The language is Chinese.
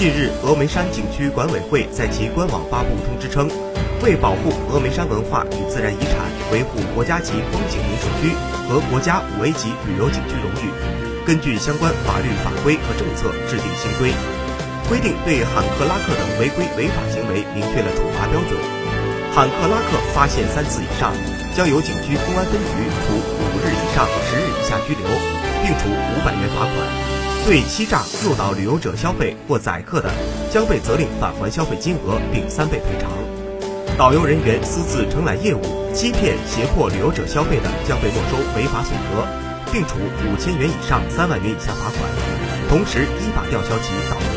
近日，峨眉山景区管委会在其官网发布通知称，为保护峨眉山文化与自然遗产，维护国家级风景名胜区和国家五 A 级旅游景区荣誉，根据相关法律法规和政策制定新规，规定对喊克拉克等违规违法行为明确了处罚标准。喊克拉克发现三次以上，将由景区公安分局处五日以上十日以下拘留，并处五百元罚款。对欺诈诱导旅游者消费或宰客的，将被责令返还消费金额并三倍赔偿；导游人员私自承揽业务、欺骗、胁迫旅游者消费的，将被没收违法所得，并处五千元以上三万元以下罚款，同时依法吊销其导游